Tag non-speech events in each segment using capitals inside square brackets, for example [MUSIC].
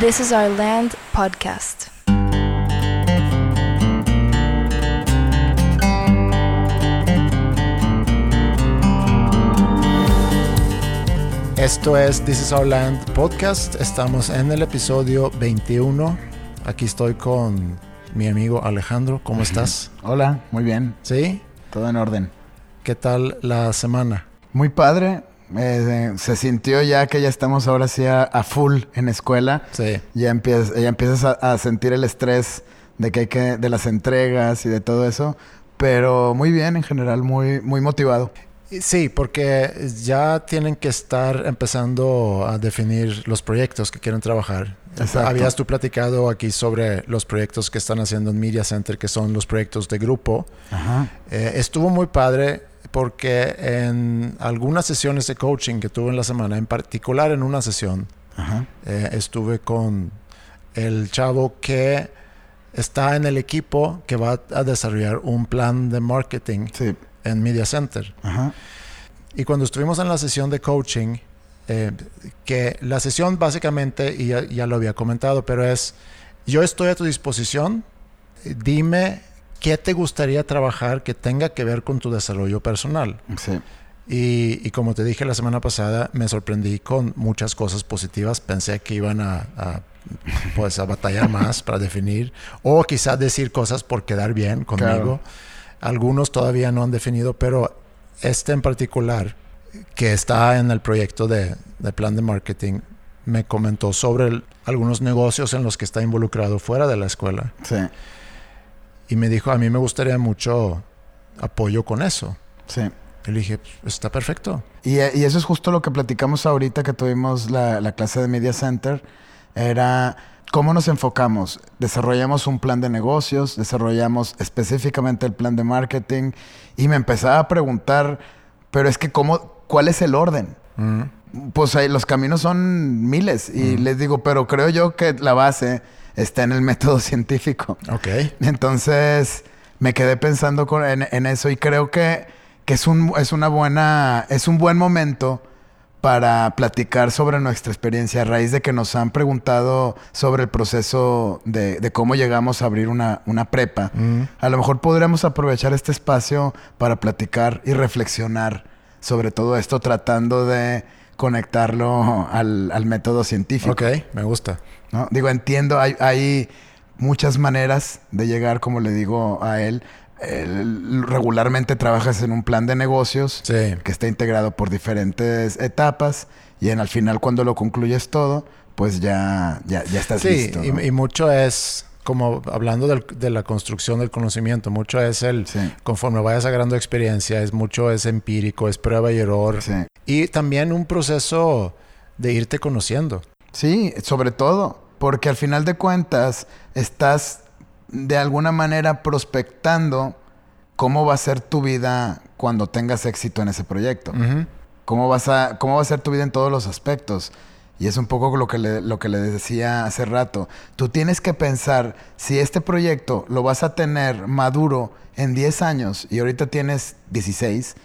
This is Our Land podcast. Esto es This is Our Land podcast. Estamos en el episodio 21. Aquí estoy con mi amigo Alejandro. ¿Cómo estás? Hola, muy bien. ¿Sí? Todo en orden. ¿Qué tal la semana? Muy padre. Eh, se sintió ya que ya estamos ahora sí a, a full en escuela. Sí. Ya, empiezas, ya empiezas a, a sentir el estrés de que hay que, de las entregas y de todo eso. Pero muy bien, en general, muy, muy motivado. Sí, porque ya tienen que estar empezando a definir los proyectos que quieren trabajar. Exacto. Habías tú platicado aquí sobre los proyectos que están haciendo en Media Center, que son los proyectos de grupo. Ajá. Eh, estuvo muy padre porque en algunas sesiones de coaching que tuve en la semana, en particular en una sesión, Ajá. eh, estuve con el chavo que está en el equipo que va a desarrollar un plan de marketing Sí. en Media Center. Ajá. Y cuando estuvimos en la sesión de coaching, eh, que la sesión básicamente, y ya, ya lo había comentado, pero es, yo estoy a tu disposición, dime qué te gustaría trabajar que tenga que ver con tu desarrollo personal. Sí. Y, y como te dije la semana pasada, me sorprendí con muchas cosas positivas. Pensé que iban a, a, pues, a batallar [LAUGHS] más para definir, o quizás decir cosas por quedar bien conmigo. Claro. Algunos todavía no han definido, pero este en particular, que está en el proyecto de, de plan de marketing, me comentó sobre el- algunos negocios en los que está involucrado fuera de la escuela. Sí. Y me dijo, a mí me gustaría mucho apoyo con eso. Sí. Y le dije, "Pues, está perfecto. Y, y eso es justo lo que platicamos ahorita que tuvimos la, la clase de Media Center. Era cómo nos enfocamos. Desarrollamos un plan de negocios, desarrollamos específicamente el plan de marketing y me empezaba a preguntar, pero es que cómo, ¿cuál es el orden? Mm. Pues ahí los caminos son miles y les digo, pero creo yo que la base está en el [LAUGHS] método científico. Ok. Entonces me quedé pensando con- en, en eso y creo que, que es, un, es una buena, es un buen momento para platicar sobre nuestra experiencia a raíz de que nos han preguntado sobre el proceso de, de cómo llegamos a abrir una, una prepa. Mm. A lo mejor podríamos aprovechar este espacio para platicar y reflexionar sobre todo esto, tratando de conectarlo al, al método científico. Ok, me gusta. ¿no? Digo, entiendo, hay, hay muchas maneras de llegar, como le digo a él. Regularmente trabajas en un plan de negocios Sí. que está integrado por diferentes etapas y en al final cuando lo concluyes todo, pues ya, ya, ya estás Sí, listo. ¿no? y mucho es, como hablando del- de la construcción del conocimiento, mucho es el, Sí. conforme vayas agarrando experiencia, es mucho es empírico, es prueba y error. Sí. Y también un proceso de irte conociendo. Sí, sobre todo, porque al final de cuentas estás de alguna manera prospectando cómo va a ser tu vida cuando tengas éxito en ese proyecto. Ujú. ¿Cómo, vas a, ¿Cómo va a ser tu vida en todos los aspectos? Y es un poco lo que, le, lo que le decía hace rato. Tú tienes que pensar si este proyecto lo vas a tener maduro en 10 años y ahorita tienes 16,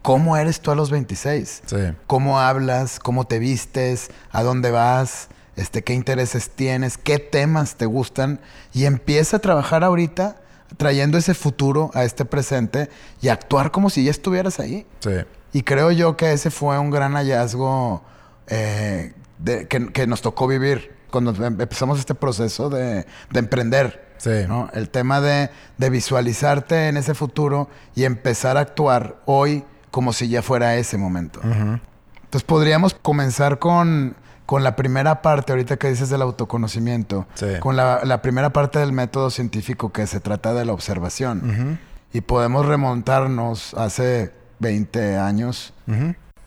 ¿cómo eres tú a los 26? Sí. cómo hablas, cómo te vistes, a dónde vas, este, qué intereses tienes, qué temas te gustan y empieza a trabajar ahorita trayendo ese futuro a este presente y actuar como si ya estuvieras ahí. Sí. Y creo yo que ese fue un gran hallazgo eh, de- que, que nos tocó vivir cuando em- empezamos este proceso de, de emprender. Sí. ¿no? El tema de, de visualizarte en ese futuro y empezar a actuar hoy como si ya fuera ese momento. Ujú. Entonces podríamos comenzar con, con la primera parte, ahorita que dices del autoconocimiento, Sí. con la, la primera parte del método científico que se trata de la observación. Y podemos remontarnos hace 20 años.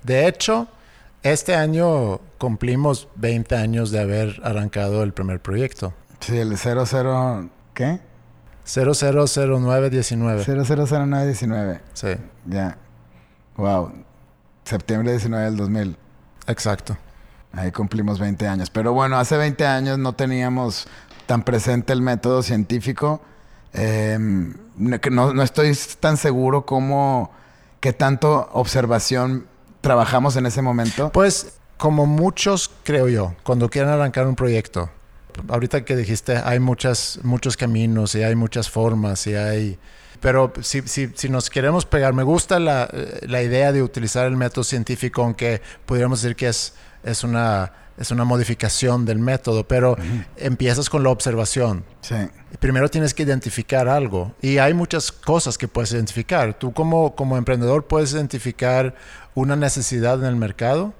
De hecho, este año cumplimos 20 años de haber arrancado el primer proyecto. Sí, el 00... ¿Qué? 000919. 000919. Sí, Ya. Wow. Septiembre 19 del 2000. exacto. Ahí cumplimos 20 años. Pero bueno, hace 20 años no teníamos tan presente el método científico. Eh, no, no- no estoy tan seguro cómo, qué tanto observación trabajamos en ese momento. Pues como muchos, creo yo, cuando quieren arrancar un proyecto, ahorita que dijiste, hay muchas, muchos caminos y hay muchas formas y hay... Pero si, si, si nos queremos pegar, me gusta la, la, idea de utilizar el método científico, aunque pudiéramos decir que es, es, una, es una modificación del método, pero empiezas con la observación. Sí. Primero tienes que identificar algo y hay muchas cosas que puedes identificar. Tú como, como emprendedor puedes identificar una necesidad en el mercado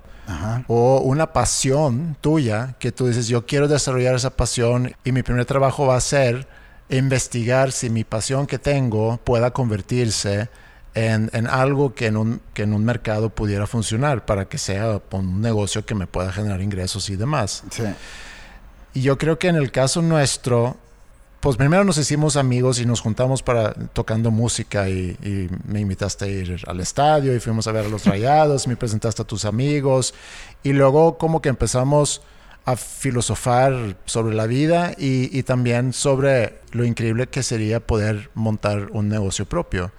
o una pasión tuya que tú dices, yo quiero desarrollar esa pasión y mi primer trabajo va a ser investigar si mi pasión que tengo pueda convertirse en, en, algo que en, un, que en un mercado pudiera funcionar para que sea un negocio que me pueda generar ingresos y demás. Sí. Y yo creo que en el caso nuestro, pues primero nos hicimos amigos y nos juntamos para tocando música y, me invitaste a ir al estadio y fuimos a ver a los [LAUGHS] rayados, me presentaste a tus amigos y luego como que empezamos a filosofar sobre la vida y, también sobre lo increíble que sería poder montar un negocio propio.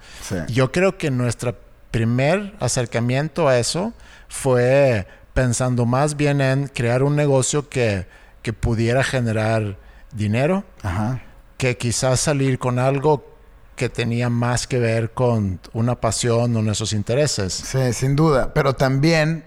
Yo creo que nuestro primer acercamiento a eso fue pensando más bien en crear un negocio que, que pudiera generar dinero. Ajá que quizás salir con algo que tenía más que ver con una pasión o nuestros intereses. Sí, sin duda. Pero también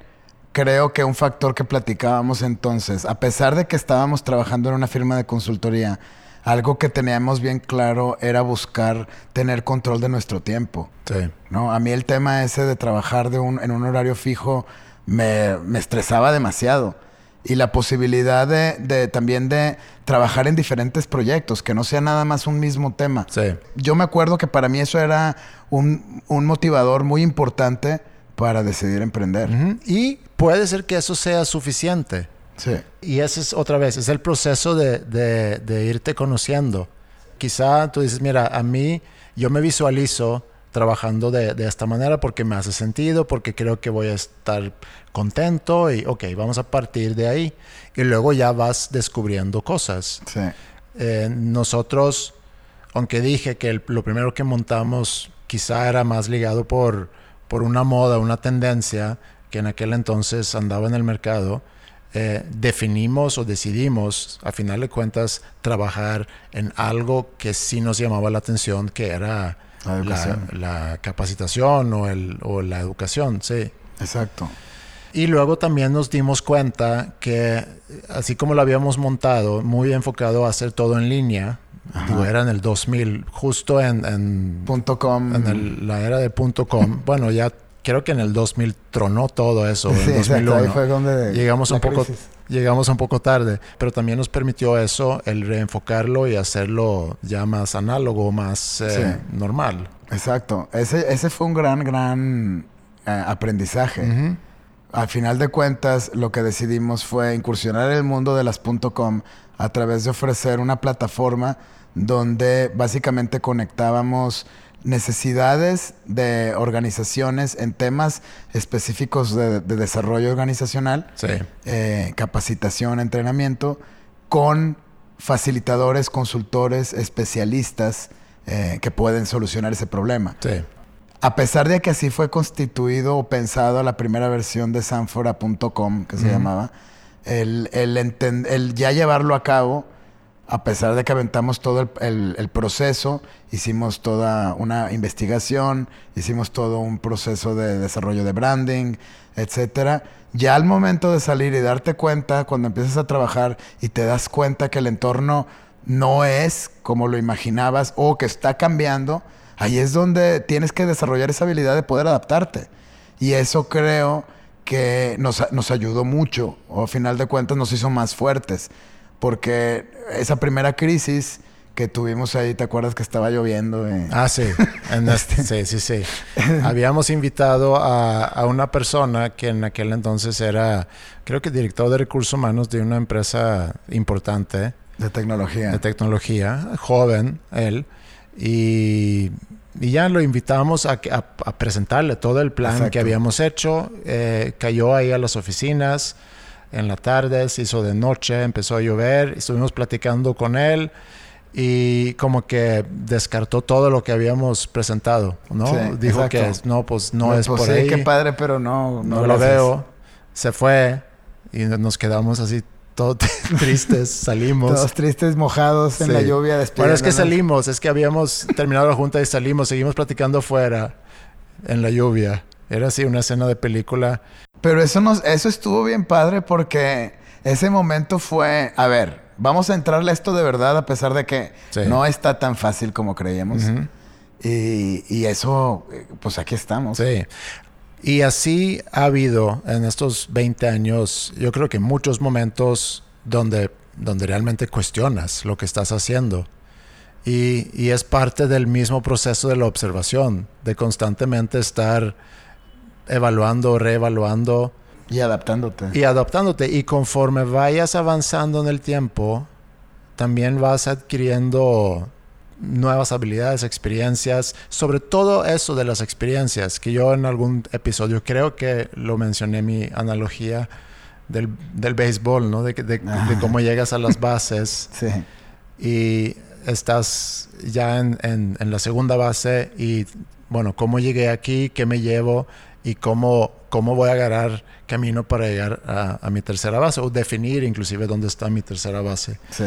creo que un factor que platicábamos entonces, a pesar de que estábamos trabajando en una firma de consultoría, algo que teníamos bien claro era buscar tener control de nuestro tiempo. Sí. ¿no? A mí el tema ese de trabajar de un, en un horario fijo me, me estresaba demasiado y la posibilidad de, también de trabajar en diferentes proyectos, que no sea nada más un mismo tema. Sí. Yo me acuerdo que para mí eso era un, motivador muy importante para decidir emprender. Y puede ser que eso sea suficiente. Sí. Y ese es otra vez, es el proceso de, de irte conociendo. Quizá tú dices, mira, a mí yo me visualizo trabajando de, de, esta manera porque me hace sentido, porque creo que voy a estar contento y ok, vamos a partir de ahí. Y luego ya vas descubriendo cosas. Sí. Eh, nosotros, aunque dije que lo primero que montamos quizá era más ligado por, por una moda, una tendencia que en aquel entonces andaba en el mercado, eh, definimos o decidimos, a final de cuentas, trabajar en algo que sí nos llamaba la atención, que era la, capacitación o, el, o la educación, sí. Exacto. Y luego también nos dimos cuenta que, así como lo habíamos montado, muy enfocado a hacer todo en línea, era en el 2000, justo en... en .com. En la era de .com. bueno, ya creo que en el 2000 tronó todo eso. Sí, en 2001. Ahí fue donde llegamos un poco llegamos un poco tarde, pero también nos permitió eso el reenfocarlo y hacerlo ya más análogo, más eh, normal. Exacto. Ese, ese fue un gran, gran eh, aprendizaje. Al final de cuentas, lo que decidimos fue incursionar en el mundo de las .com a través de ofrecer una plataforma donde básicamente conectábamos necesidades de organizaciones en temas específicos de, desarrollo organizacional, eh, capacitación, entrenamiento, con facilitadores, consultores, especialistas eh, que pueden solucionar ese problema. A pesar de que así fue constituido o pensado la primera versión de sanfora.com, que se llamaba, el, el ya llevarlo a cabo a pesar de que aventamos todo el, proceso, hicimos toda una investigación, hicimos todo un proceso de desarrollo de branding, etcétera. Ya al momento de salir y darte cuenta, cuando empiezas a trabajar y te das cuenta que el entorno no es como lo imaginabas o que está cambiando, ahí es donde tienes que desarrollar esa habilidad de poder adaptarte. Y eso creo que nos, nos ayudó mucho, o a final de cuentas nos hizo más fuertes porque esa primera crisis que tuvimos ahí, ¿te acuerdas que estaba lloviendo? Ah, sí. [LAUGHS] Este, sí, sí, sí. Habíamos invitado a, una persona que en aquel entonces era, creo que director de recursos humanos de una empresa importante. De tecnología. De tecnología, joven él. Y, ya lo invitamos a, presentarle todo el plan que habíamos hecho. Eh, cayó ahí a las oficinas en la tarde, se hizo de noche, empezó a llover, estuvimos platicando con él y como que descartó todo lo que habíamos presentado, ¿no? Dijo que no, pues no es pues por sí, qué padre, pero no, no, lo veo. Se fue y nos quedamos así todos [LAUGHS] tristes, salimos. Todos tristes, mojados en la lluvia. Bueno, es que salimos, es que habíamos terminado la junta y salimos, seguimos platicando afuera en la lluvia. Era así una escena de película. Pero eso, nos, eso estuvo bien padre porque ese momento fue, a ver, vamos a entrarle a esto de verdad a pesar de que Sí. no está tan fácil como creíamos. Y, y eso, eh, pues aquí estamos. Sí. Y así ha habido en estos 20 años, yo creo que muchos momentos donde, donde realmente cuestionas lo que estás haciendo. Y, y es parte del mismo proceso de la observación, de constantemente estar evaluando, reevaluando Y adaptándote. y adaptándote. Y conforme vayas avanzando en el tiempo, también vas adquiriendo nuevas habilidades, experiencias, sobre todo eso de las experiencias, que yo en algún episodio creo que lo mencioné mi analogía del, del béisbol, ¿no? De, de- de cómo llegas a las bases [LAUGHS] Sí. y estás ya en, en- en la segunda base y bueno, cómo llegué aquí, qué me llevo y cómo, cómo voy a agarrar camino para llegar a, a mi tercera base o definir inclusive dónde está mi tercera base. Sí.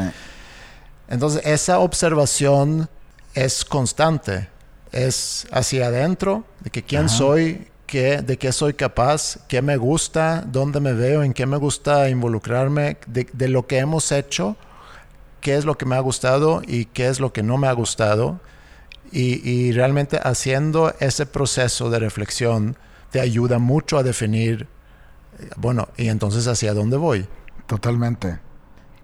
Entonces esa observación es constante, es hacia adentro, de que quién Ajá. soy, qué, de qué soy capaz, qué me gusta, dónde me veo, en qué me gusta involucrarme, de, de lo que hemos hecho, qué es lo que me ha gustado y qué es lo que no me ha gustado. Y, y realmente haciendo ese proceso de reflexión te ayuda mucho a definir, bueno, y entonces hacia dónde voy. Totalmente.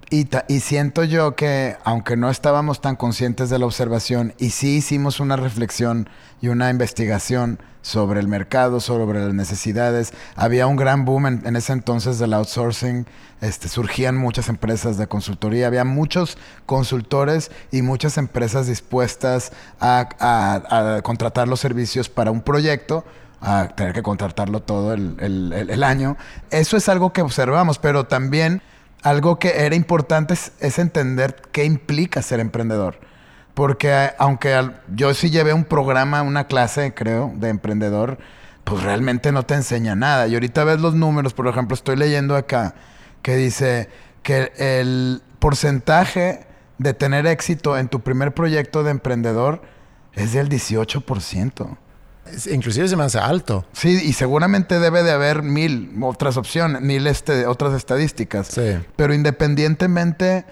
Y, y siento yo que, aunque no estábamos tan conscientes de la observación, y sí hicimos una reflexión y una investigación sobre el mercado, sobre las necesidades, había un gran boom en, ese entonces del outsourcing, este, surgían muchas empresas de consultoría, había muchos consultores y muchas empresas dispuestas a contratar los servicios para un proyecto, a tener que contratarlo todo el, el- el- año. Eso es algo que observamos, pero también algo que era importante es, es entender qué implica ser emprendedor. Porque eh, aunque al- yo sí llevé un programa, una clase, creo, de emprendedor, pues realmente no te enseña nada. Y ahorita ves los números, por ejemplo, estoy leyendo acá que dice que el porcentaje de tener éxito en tu primer proyecto de emprendedor es del 18%. Inclusive se me hace alto. Sí, y seguramente debe de haber mil otras opciones, mil este, otras estadísticas. Sí. Pero independientemente,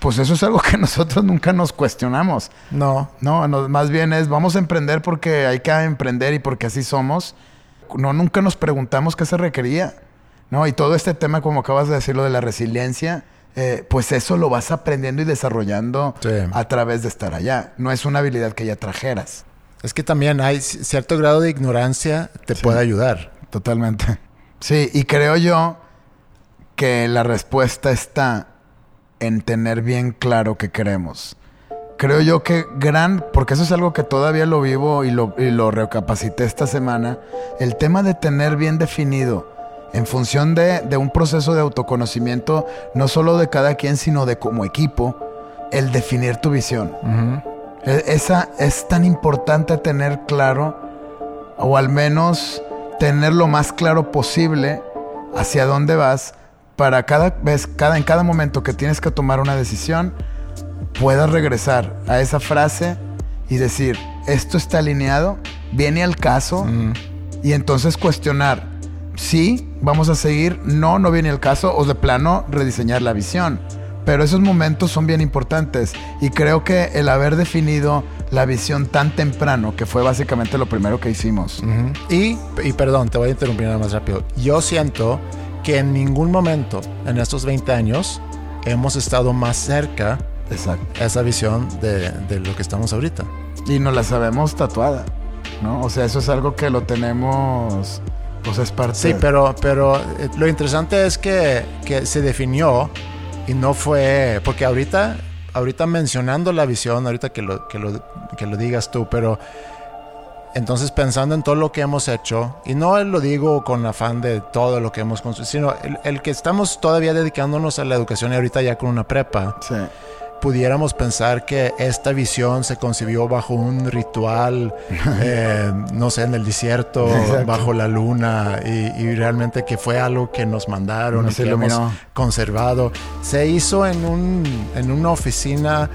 pues eso es algo que [LAUGHS] nosotros nunca nos cuestionamos. No, No, no, más bien es vamos a emprender porque hay que emprender y porque así somos. No, nunca nos preguntamos qué se requería. No, y todo este tema, como acabas de decirlo, de la resiliencia, eh, pues eso lo vas aprendiendo y desarrollando Sí. a través de estar allá. No es una habilidad que ya trajeras. Es que también hay cierto grado de ignorancia te Sí. puede ayudar. Totalmente. Sí, y creo yo que la respuesta está en tener bien claro qué queremos. Creo yo que gran, porque eso es algo que todavía lo vivo y lo, y lo recapacité esta semana, el tema de tener bien definido en función de, de un proceso de autoconocimiento, no solo de cada quien, sino de como equipo, el definir tu visión. Esa es tan importante tener claro, o al menos tener lo más claro posible hacia dónde vas, para cada vez, cada, en cada momento que tienes que tomar una decisión, puedas regresar a esa frase y decir, esto está alineado, viene al caso, y entonces cuestionar, sí, vamos a seguir, no, no viene al caso, o de plano rediseñar la visión. Pero esos momentos son bien importantes y creo que el haber definido la visión tan temprano, que fue básicamente lo primero que hicimos. Ujú. y, y perdón, te voy a interrumpir nada más rápido. Yo siento que en ningún momento en estos 20 años hemos estado más cerca Exacto. a esa visión de, de lo que estamos ahorita. Y nos la sabemos tatuada, ¿no? O sea, eso es algo que lo tenemos, pues es parte. Sí, pero, pero eh, lo interesante es que, que se definió y no fue, porque ahorita, ahorita mencionando la visión, ahorita que lo, que lo, que lo digas tú, pero entonces pensando en todo lo que hemos hecho, y no lo digo con afán de todo lo que hemos construido, sino el, el que estamos todavía dedicándonos a la educación y ahorita ya con una prepa, Sí. Pudiéramos pensar que esta visión se concibió bajo un ritual, [LAUGHS] eh, no sé, en el desierto, Exacto. bajo la luna, y, y realmente que fue algo que nos mandaron Nos y que hemos conservado. Se hizo en, un, en una oficina,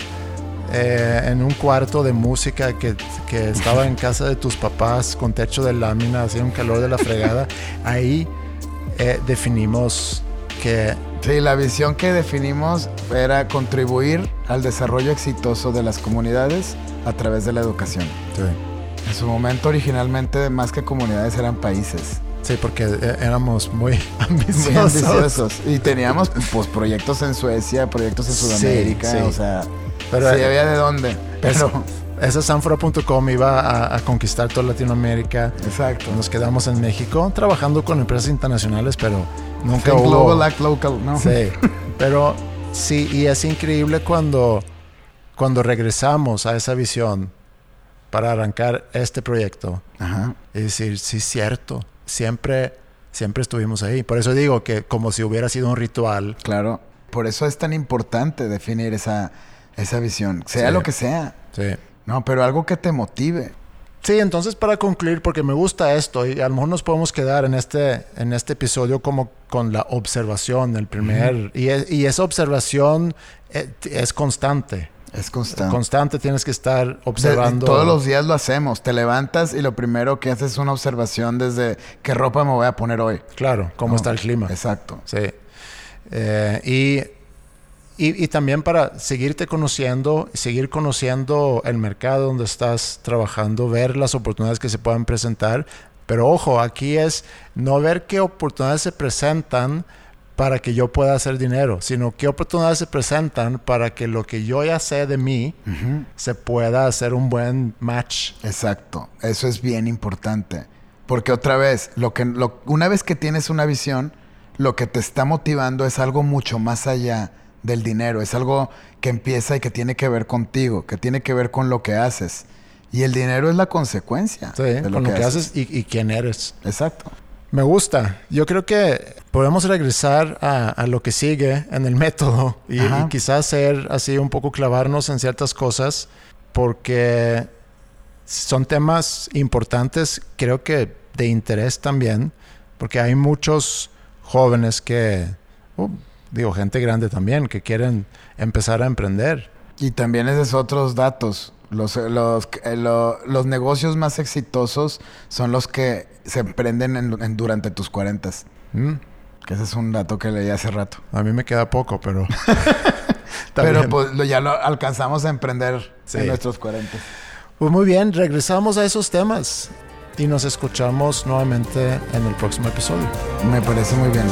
eh, en un cuarto de música que, que estaba en casa de tus papás con techo de lámina, hacía un calor de la fregada. [LAUGHS] Ahí eh, definimos que Sí, la visión que definimos era contribuir al desarrollo exitoso de las comunidades a través de la educación. En su momento, originalmente, más que comunidades, eran países. Sí, porque eh, éramos muy [LAUGHS] Muy ambiciosos. ambiciosos. Y teníamos pues, proyectos en Suecia, proyectos en Sí, Sudamérica, sí. o sea, Pero, sí eh, había de dónde. Pero, Eso- Esa Sanfora.com iba a, a conquistar toda Latinoamérica. exacto. Nos quedamos en México trabajando con empresas internacionales, pero nunca Think hubo... global, act local, ¿no? Sí, [LAUGHS] pero sí, y es increíble cuando, cuando regresamos a esa visión para arrancar este proyecto Ajá. y decir, sí, cierto, siempre, siempre estuvimos ahí. Por eso digo que como si hubiera sido un ritual. Claro. Por eso es tan importante definir esa, esa visión, sea Sí. lo que sea. Sí. No, pero algo que te motive. Sí, entonces para concluir, porque me gusta esto y a lo mejor nos podemos quedar en este, en este episodio como con la observación, el primer, y, es- y esa observación eh, es constante. Es constante. Constante tienes que estar De- observando. todos los días lo hacemos. Te levantas y lo primero que haces es una observación desde qué ropa me voy a poner hoy. Claro, cómo No, está el clima. Exacto. Sí. Eh, y, y, y también para seguirte conociendo, seguir conociendo el mercado donde estás trabajando, ver las oportunidades que se puedan presentar. Pero ojo, aquí es no ver qué oportunidades se presentan para que yo pueda hacer dinero, sino qué oportunidades se presentan para que lo que yo ya sé de mí se pueda hacer un buen match. Exacto. Eso es bien importante. Porque otra vez, lo que, lo- una vez que tienes una visión, lo que te está motivando es algo mucho más allá del dinero. Es algo que empieza y que tiene que ver contigo, que tiene que ver con lo que haces. Y el dinero es la consecuencia Sí, de con lo que haces y, y quién eres. Exacto. Me gusta. Yo creo que podemos regresar a, a lo que sigue en el método y quizás ser así un poco clavarnos en ciertas cosas porque son temas importantes, creo que de interés también, porque hay muchos jóvenes que, uh, digo, gente grande también, que quieren empezar a emprender. Y también esos otros datos. Los, los, eh, lo- los negocios más exitosos son los que se emprenden en- en- durante tus 40. Mm, Que ese es un dato que leí hace rato. A mí me queda poco, pero... [LAUGHS] [LAUGHS] Pero pues lo- ya lo alcanzamos a emprender Sí. en nuestros 40. Pues muy bien, regresamos a esos temas y nos escuchamos nuevamente en el próximo episodio. Me parece muy bien.